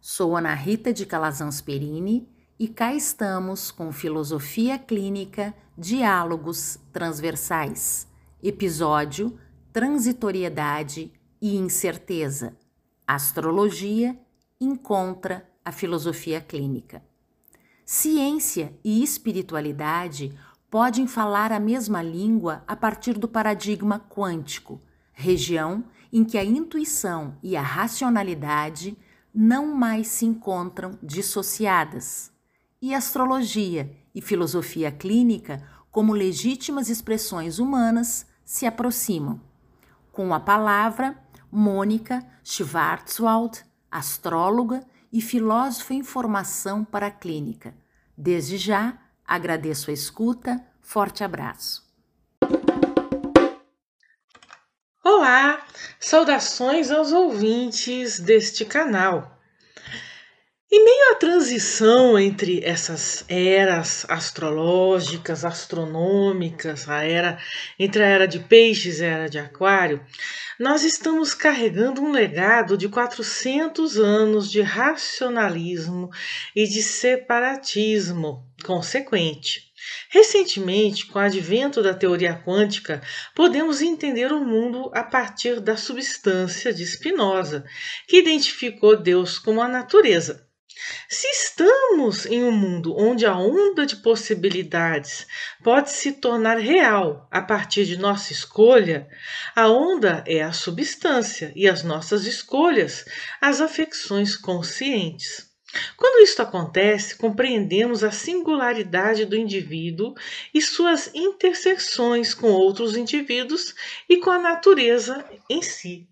Sou Ana Rita de Calazans Perini e cá estamos com Filosofia Clínica Diálogos Transversais, episódio Transitoriedade e Incerteza. Astrologia encontra a filosofia clínica. Ciência e espiritualidade podem falar a mesma língua a partir do paradigma quântico, região em que a intuição e a racionalidade não mais se encontram dissociadas, e astrologia e filosofia clínica, como legítimas expressões humanas, se aproximam. Com a palavra, Mônica Schwarzwald, astróloga e filósofa em formação para a clínica. Desde já, agradeço a escuta, forte abraço. Olá, saudações aos ouvintes deste canal. Em meio à transição entre essas eras astrológicas, astronômicas, a era entre a era de peixes e a era de aquário, nós estamos carregando um legado de 400 anos de racionalismo e de separatismo consequente. Recentemente, com o advento da teoria quântica, podemos entender o mundo a partir da substância de Spinoza, que identificou Deus como a natureza. Se estamos em um mundo onde a onda de possibilidades pode se tornar real a partir de nossa escolha, a onda é a substância e as nossas escolhas, as afecções conscientes. Quando isto acontece, compreendemos a singularidade do indivíduo e suas interseções com outros indivíduos e com a natureza em si.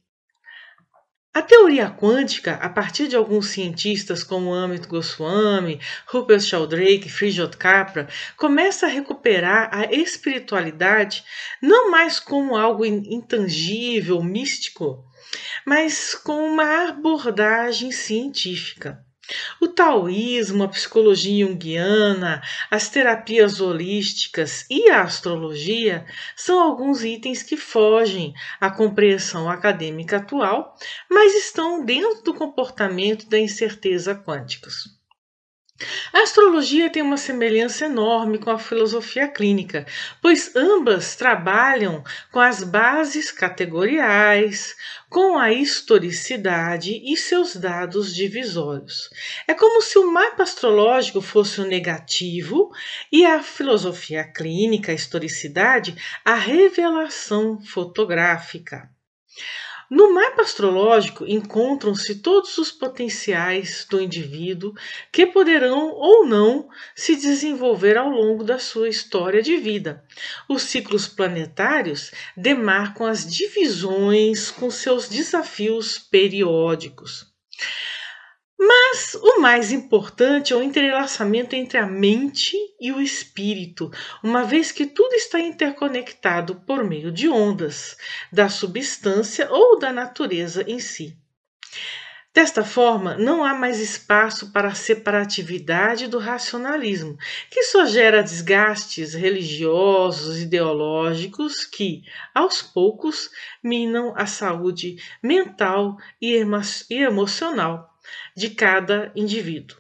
A teoria quântica, a partir de alguns cientistas como Amit Goswami, Rupert Sheldrake e Frijot Capra, começa a recuperar a espiritualidade não mais como algo intangível, místico, mas com uma abordagem científica. O taoísmo, a psicologia junguiana, as terapias holísticas e a astrologia são alguns itens que fogem à compreensão acadêmica atual, mas estão dentro do comportamento da incerteza quântica. A astrologia tem uma semelhança enorme com a filosofia clínica, pois ambas trabalham com as bases categoriais, com a historicidade e seus dados divisórios. É como se o mapa astrológico fosse o negativo e a filosofia clínica, a historicidade, a revelação fotográfica. No mapa astrológico encontram-se todos os potenciais do indivíduo que poderão ou não se desenvolver ao longo da sua história de vida. Os ciclos planetários demarcam as divisões com seus desafios periódicos. Mas o mais importante é o entrelaçamento entre a mente e o espírito, uma vez que tudo está interconectado por meio de ondas, da substância ou da natureza em si. Desta forma, não há mais espaço para a separatividade do racionalismo, que só gera desgastes religiosos, ideológicos que, aos poucos, minam a saúde mental e emocional de cada indivíduo.